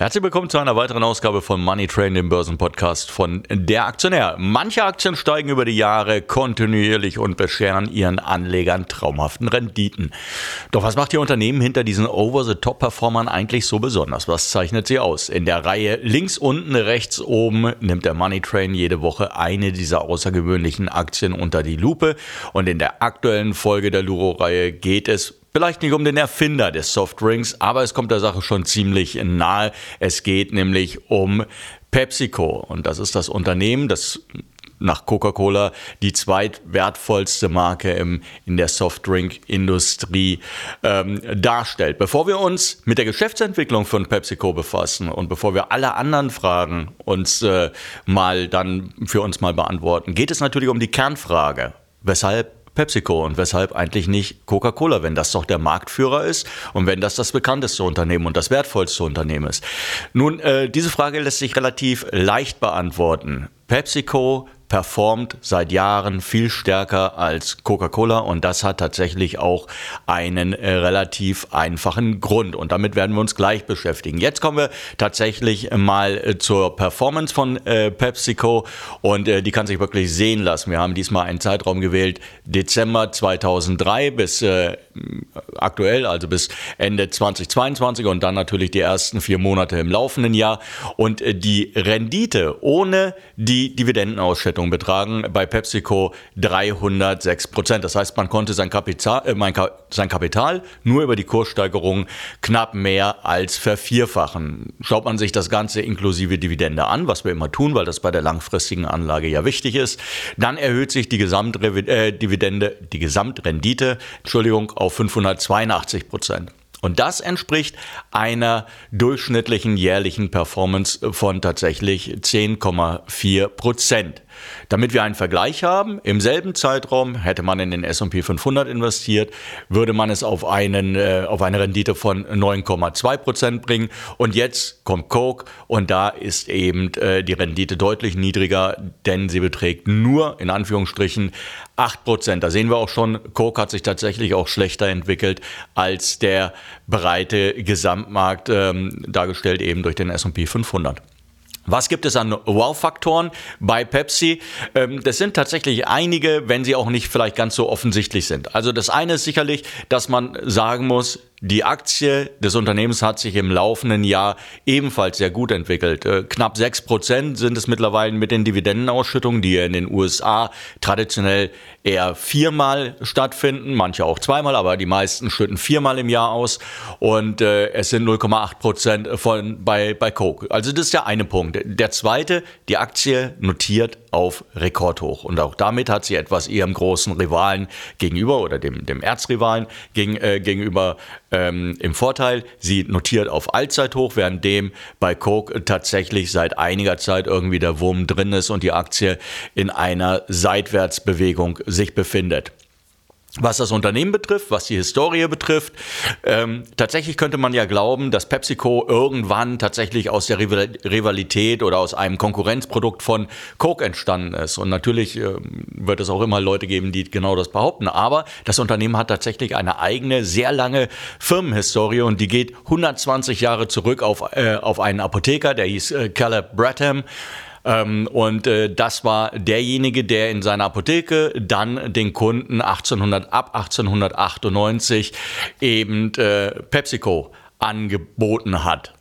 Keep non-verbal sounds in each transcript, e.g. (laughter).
Herzlich willkommen zu einer weiteren Ausgabe von Money Train, dem Börsenpodcast von Der Aktionär. Manche Aktien steigen über die Jahre kontinuierlich und bescheren ihren Anlegern traumhaften Renditen. Doch was macht die Unternehmen hinter diesen Over-the-Top-Performern eigentlich so besonders? Was zeichnet sie aus? In der Reihe links unten, rechts oben nimmt der Money Train jede Woche eine dieser außergewöhnlichen Aktien unter die Lupe. Und in der aktuellen Folge der Luro-Reihe geht es Vielleicht nicht um den Erfinder des Softdrinks, aber es kommt der Sache schon ziemlich nahe. Es geht nämlich um PepsiCo und das ist das Unternehmen, das nach Coca-Cola die zweitwertvollste Marke im, in der Softdrink-Industrie ähm, darstellt. Bevor wir uns mit der Geschäftsentwicklung von PepsiCo befassen und bevor wir alle anderen Fragen uns äh, mal dann für uns mal beantworten, geht es natürlich um die Kernfrage. Weshalb PepsiCo und weshalb eigentlich nicht Coca-Cola, wenn das doch der Marktführer ist und wenn das das bekannteste Unternehmen und das wertvollste Unternehmen ist. Nun, äh, diese Frage lässt sich relativ leicht beantworten. PepsiCo performt seit Jahren viel stärker als Coca-Cola und das hat tatsächlich auch einen äh, relativ einfachen Grund und damit werden wir uns gleich beschäftigen. Jetzt kommen wir tatsächlich mal äh, zur Performance von äh, PepsiCo und äh, die kann sich wirklich sehen lassen. Wir haben diesmal einen Zeitraum gewählt, Dezember 2003 bis aktuell, also bis Ende 2022 und dann natürlich die ersten vier Monate im laufenden Jahr und die Rendite ohne die Dividendenausschüttung Ausschüttung betragen bei PepsiCo 306 Prozent. Das heißt, man konnte sein Kapital, äh, sein Kapital nur über die Kurssteigerung knapp mehr als vervierfachen. Schaut man sich das Ganze inklusive Dividende an, was wir immer tun, weil das bei der langfristigen Anlage ja wichtig ist, dann erhöht sich die Gesamtdividende, äh, die Gesamtrendite, Entschuldigung, auf 582 Prozent. Und das entspricht einer durchschnittlichen jährlichen Performance von tatsächlich 10,4 Prozent. Damit wir einen Vergleich haben, im selben Zeitraum hätte man in den S&P 500 investiert, würde man es auf, einen, äh, auf eine Rendite von 9,2 Prozent bringen. Und jetzt kommt Coke und da ist eben äh, die Rendite deutlich niedriger, denn sie beträgt nur in Anführungsstrichen 8 Prozent. Da sehen wir auch schon, Coke hat sich tatsächlich auch schlechter entwickelt als der breite Gesamtmarkt, ähm, dargestellt eben durch den S&P 500. Was gibt es an Wow-Faktoren bei Pepsi? Ähm, das sind tatsächlich einige, wenn sie auch nicht vielleicht ganz so offensichtlich sind. Also das eine ist sicherlich, dass man sagen muss, die Aktie des Unternehmens hat sich im laufenden Jahr ebenfalls sehr gut entwickelt. Äh, knapp sechs Prozent sind es mittlerweile mit den Dividendenausschüttungen, die in den USA traditionell eher viermal stattfinden, manche auch zweimal, aber die meisten schütten viermal im Jahr aus und äh, es sind 0,8 Prozent von bei bei Coke. Also das ist der eine Punkt. Der zweite, die Aktie notiert auf Rekordhoch und auch damit hat sie etwas ihrem großen Rivalen gegenüber oder dem dem Erzrivalen gegen, äh, gegenüber ähm, im Vorteil. Sie notiert auf Allzeithoch, währenddem bei Coke tatsächlich seit einiger Zeit irgendwie der Wurm drin ist und die Aktie in einer Seitwärtsbewegung sich befindet. Was das Unternehmen betrifft, was die Historie betrifft, ähm, tatsächlich könnte man ja glauben, dass PepsiCo irgendwann tatsächlich aus der Rivalität oder aus einem Konkurrenzprodukt von Coke entstanden ist. Und natürlich äh, wird es auch immer Leute geben, die genau das behaupten. Aber das Unternehmen hat tatsächlich eine eigene, sehr lange Firmenhistorie und die geht 120 Jahre zurück auf, äh, auf einen Apotheker, der hieß äh, Caleb Bradham. Ähm, und äh, das war derjenige, der in seiner Apotheke dann den Kunden 1800, ab 1898 eben äh, PepsiCo angeboten hat.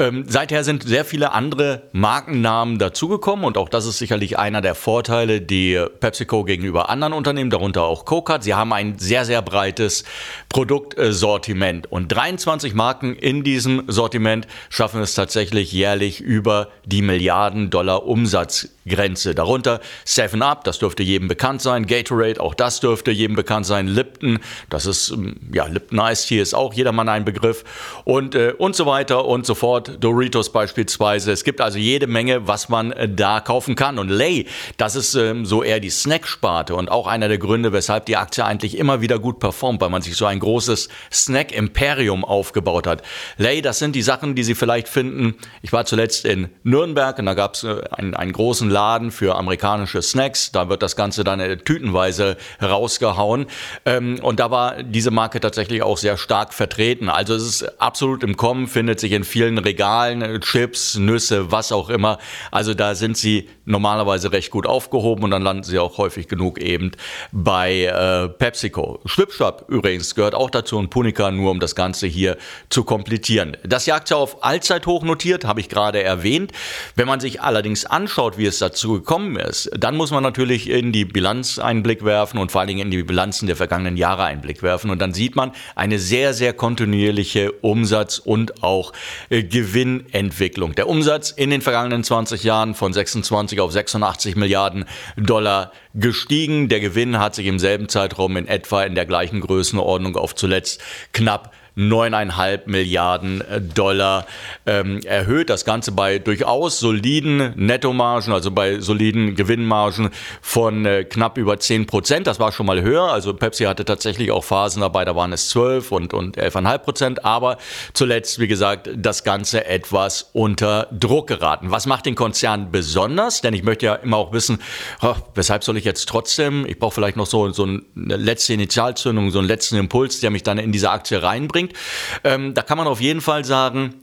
Ähm, seither sind sehr viele andere Markennamen dazugekommen und auch das ist sicherlich einer der Vorteile, die PepsiCo gegenüber anderen Unternehmen, darunter auch Coke hat. Sie haben ein sehr, sehr breites Produktsortiment und 23 Marken in diesem Sortiment schaffen es tatsächlich jährlich über die Milliarden Dollar Umsatz Grenze. Darunter 7-Up, das dürfte jedem bekannt sein, Gatorade, auch das dürfte jedem bekannt sein, Lipton, das ist, ähm, ja, Lipton Ice Tea ist auch jedermann ein Begriff und, äh, und so weiter und so fort, Doritos beispielsweise. Es gibt also jede Menge, was man äh, da kaufen kann. Und Lay, das ist ähm, so eher die Snack-Sparte und auch einer der Gründe, weshalb die Aktie eigentlich immer wieder gut performt, weil man sich so ein großes Snack-Imperium aufgebaut hat. Lay, das sind die Sachen, die Sie vielleicht finden. Ich war zuletzt in Nürnberg und da gab es äh, einen, einen großen Laden für amerikanische Snacks. Da wird das Ganze dann tütenweise rausgehauen. Ähm, und da war diese Marke tatsächlich auch sehr stark vertreten. Also es ist absolut im Kommen, findet sich in vielen Regalen, Chips, Nüsse, was auch immer. Also da sind sie normalerweise recht gut aufgehoben und dann landen sie auch häufig genug eben bei äh, PepsiCo. Schwipschwap übrigens gehört auch dazu und Punica nur, um das Ganze hier zu komplettieren. Das Jagd auf Allzeithoch notiert, habe ich gerade erwähnt. Wenn man sich allerdings anschaut, wie es dazu gekommen ist, dann muss man natürlich in die Bilanz einen Blick werfen und vor allen Dingen in die Bilanzen der vergangenen Jahre einen Blick werfen. Und dann sieht man eine sehr, sehr kontinuierliche Umsatz- und auch äh, Gewinnentwicklung. Der Umsatz in den vergangenen 20 Jahren von 26 auf 86 Milliarden Dollar gestiegen. Der Gewinn hat sich im selben Zeitraum in etwa in der gleichen Größenordnung auf zuletzt knapp 9,5 Milliarden äh, Dollar ähm, erhöht. Das Ganze bei durchaus soliden Nettomargen, also bei soliden Gewinnmargen von äh, knapp über 10 Prozent. Das war schon mal höher. Also Pepsi hatte tatsächlich auch Phasen dabei, da waren es 12 und, und 11,5 Prozent. Aber zuletzt, wie gesagt, das Ganze etwas unter Druck geraten. Was macht den Konzern besonders? Denn ich möchte ja immer auch wissen, oh, weshalb soll ich jetzt trotzdem, ich brauche vielleicht noch so, so eine letzte Initialzündung, so einen letzten Impuls, der mich dann in diese Aktie reinbringt bringt. Ähm, da kann man auf jeden Fall sagen,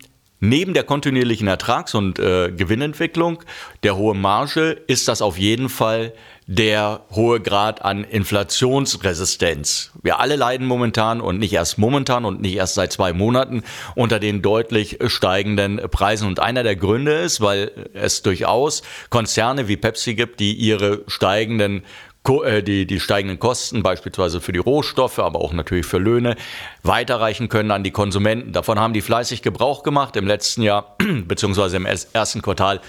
Neben der kontinuierlichen Ertrags- und äh, Gewinnentwicklung, der hohe Marge, ist das auf jeden Fall der hohe Grad an Inflationsresistenz. Wir alle leiden momentan und nicht erst momentan und nicht erst seit zwei Monaten unter den deutlich steigenden Preisen. Und einer der Gründe ist, weil es durchaus Konzerne wie Pepsi gibt, die ihre steigenden die, die steigenden Kosten, beispielsweise für die Rohstoffe, aber auch natürlich für Löhne, weiterreichen können an die Konsumenten. Davon haben die fleißig Gebrauch gemacht. Im letzten Jahr, (clears throat) beziehungsweise im ersten Quartal,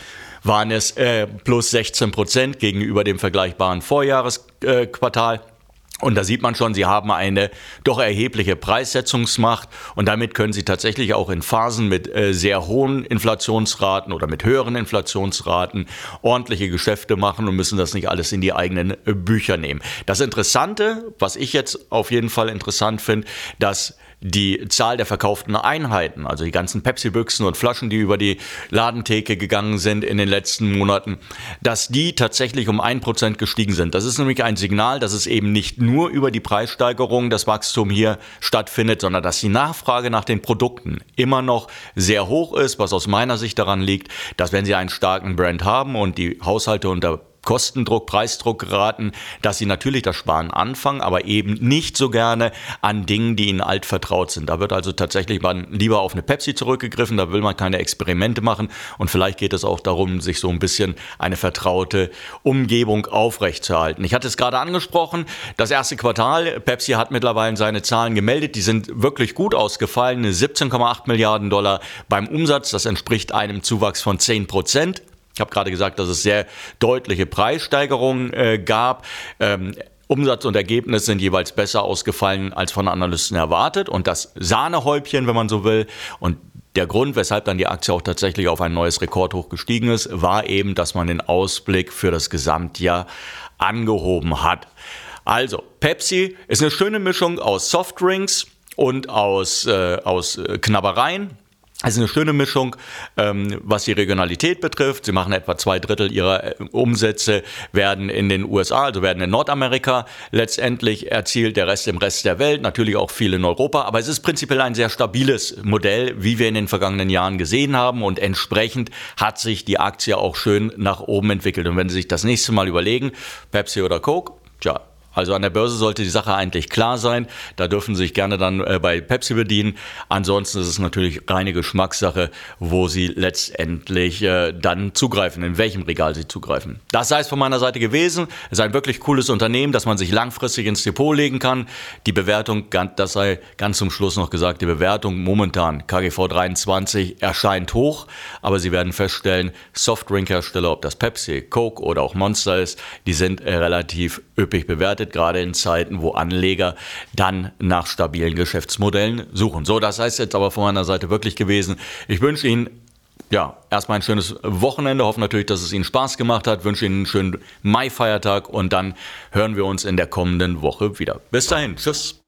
waren es äh, plus 16 Prozent gegenüber dem vergleichbaren Vorjahresquartal. Äh, und da sieht man schon, sie haben eine doch erhebliche Preissetzungsmacht und damit können sie tatsächlich auch in Phasen mit äh, sehr hohen Inflationsraten oder mit höheren Inflationsraten ordentliche Geschäfte machen und müssen das nicht alles in die eigenen äh, Bücher nehmen. Das Interessante, was ich jetzt auf jeden Fall interessant finde, dass die Zahl der verkauften Einheiten, also die ganzen Pepsi-Büchsen und Flaschen, die über die Ladentheke gegangen sind in den letzten Monaten, dass die tatsächlich um ein Prozent gestiegen sind. Das ist nämlich ein Signal, dass es eben nicht nur über die Preissteigerung das Wachstum hier stattfindet, sondern dass die Nachfrage nach den Produkten immer noch sehr hoch ist, was aus meiner Sicht daran liegt, dass wenn Sie einen starken Brand haben und die Haushalte unter Kostendruck, Preisdruck geraten, dass sie natürlich das Sparen anfangen, aber eben nicht so gerne an Dingen, die ihnen alt vertraut sind. Da wird also tatsächlich man lieber auf eine Pepsi zurückgegriffen, da will man keine Experimente machen und vielleicht geht es auch darum, sich so ein bisschen eine vertraute Umgebung aufrechtzuerhalten. Ich hatte es gerade angesprochen, das erste Quartal, Pepsi hat mittlerweile seine Zahlen gemeldet, die sind wirklich gut ausgefallen, 17,8 Milliarden Dollar beim Umsatz, das entspricht einem Zuwachs von 10 Prozent. Ich habe gerade gesagt, dass es sehr deutliche Preissteigerungen äh, gab. Ähm, Umsatz und Ergebnis sind jeweils besser ausgefallen als von Analysten erwartet. Und das Sahnehäubchen, wenn man so will, und der Grund, weshalb dann die Aktie auch tatsächlich auf ein neues Rekordhoch gestiegen ist, war eben, dass man den Ausblick für das Gesamtjahr angehoben hat. Also, Pepsi ist eine schöne Mischung aus Softdrinks und aus, äh, aus äh, Knabbereien. Ist eine schöne Mischung, ähm, was die Regionalität betrifft. Sie machen etwa zwei Drittel ihrer äh, Umsätze werden in den USA, also werden in Nordamerika letztendlich erzielt, der Rest im Rest der Welt, natürlich auch viel in Europa. Aber es ist prinzipiell ein sehr stabiles Modell, wie wir in den vergangenen Jahren gesehen haben. Und entsprechend hat sich die Aktie auch schön nach oben entwickelt. Und wenn Sie sich das nächste Mal überlegen, Pepsi oder Coke, tja, Also an der Börse sollte die Sache eigentlich klar sein. Da dürfen Sie sich gerne dann äh, bei Pepsi bedienen. Ansonsten ist es natürlich reine Geschmackssache, wo Sie letztendlich äh, dann zugreifen, in welchem Regal Sie zugreifen. Das sei es von meiner Seite gewesen. Es ist ein wirklich cooles Unternehmen, das man sich langfristig ins Depot legen kann. Die Bewertung, das sei ganz zum Schluss noch gesagt, die Bewertung momentan KGV 23 erscheint hoch, aber Sie werden feststellen, Softdrinkhersteller, ob das Pepsi, Coke oder auch Monster ist, die sind äh, relativ üppig bewertet, gerade in Zeiten, wo Anleger dann nach stabilen Geschäftsmodellen suchen. So, das heißt jetzt aber von meiner Seite wirklich gewesen. Ich wünsche Ihnen ja, erstmal ein schönes Wochenende. Hoffe natürlich, dass es Ihnen Spaß gemacht hat. Wünsche Ihnen einen schönen Mai-Feiertag und dann hören wir uns in der kommenden Woche wieder. Bis dahin. Tschüss.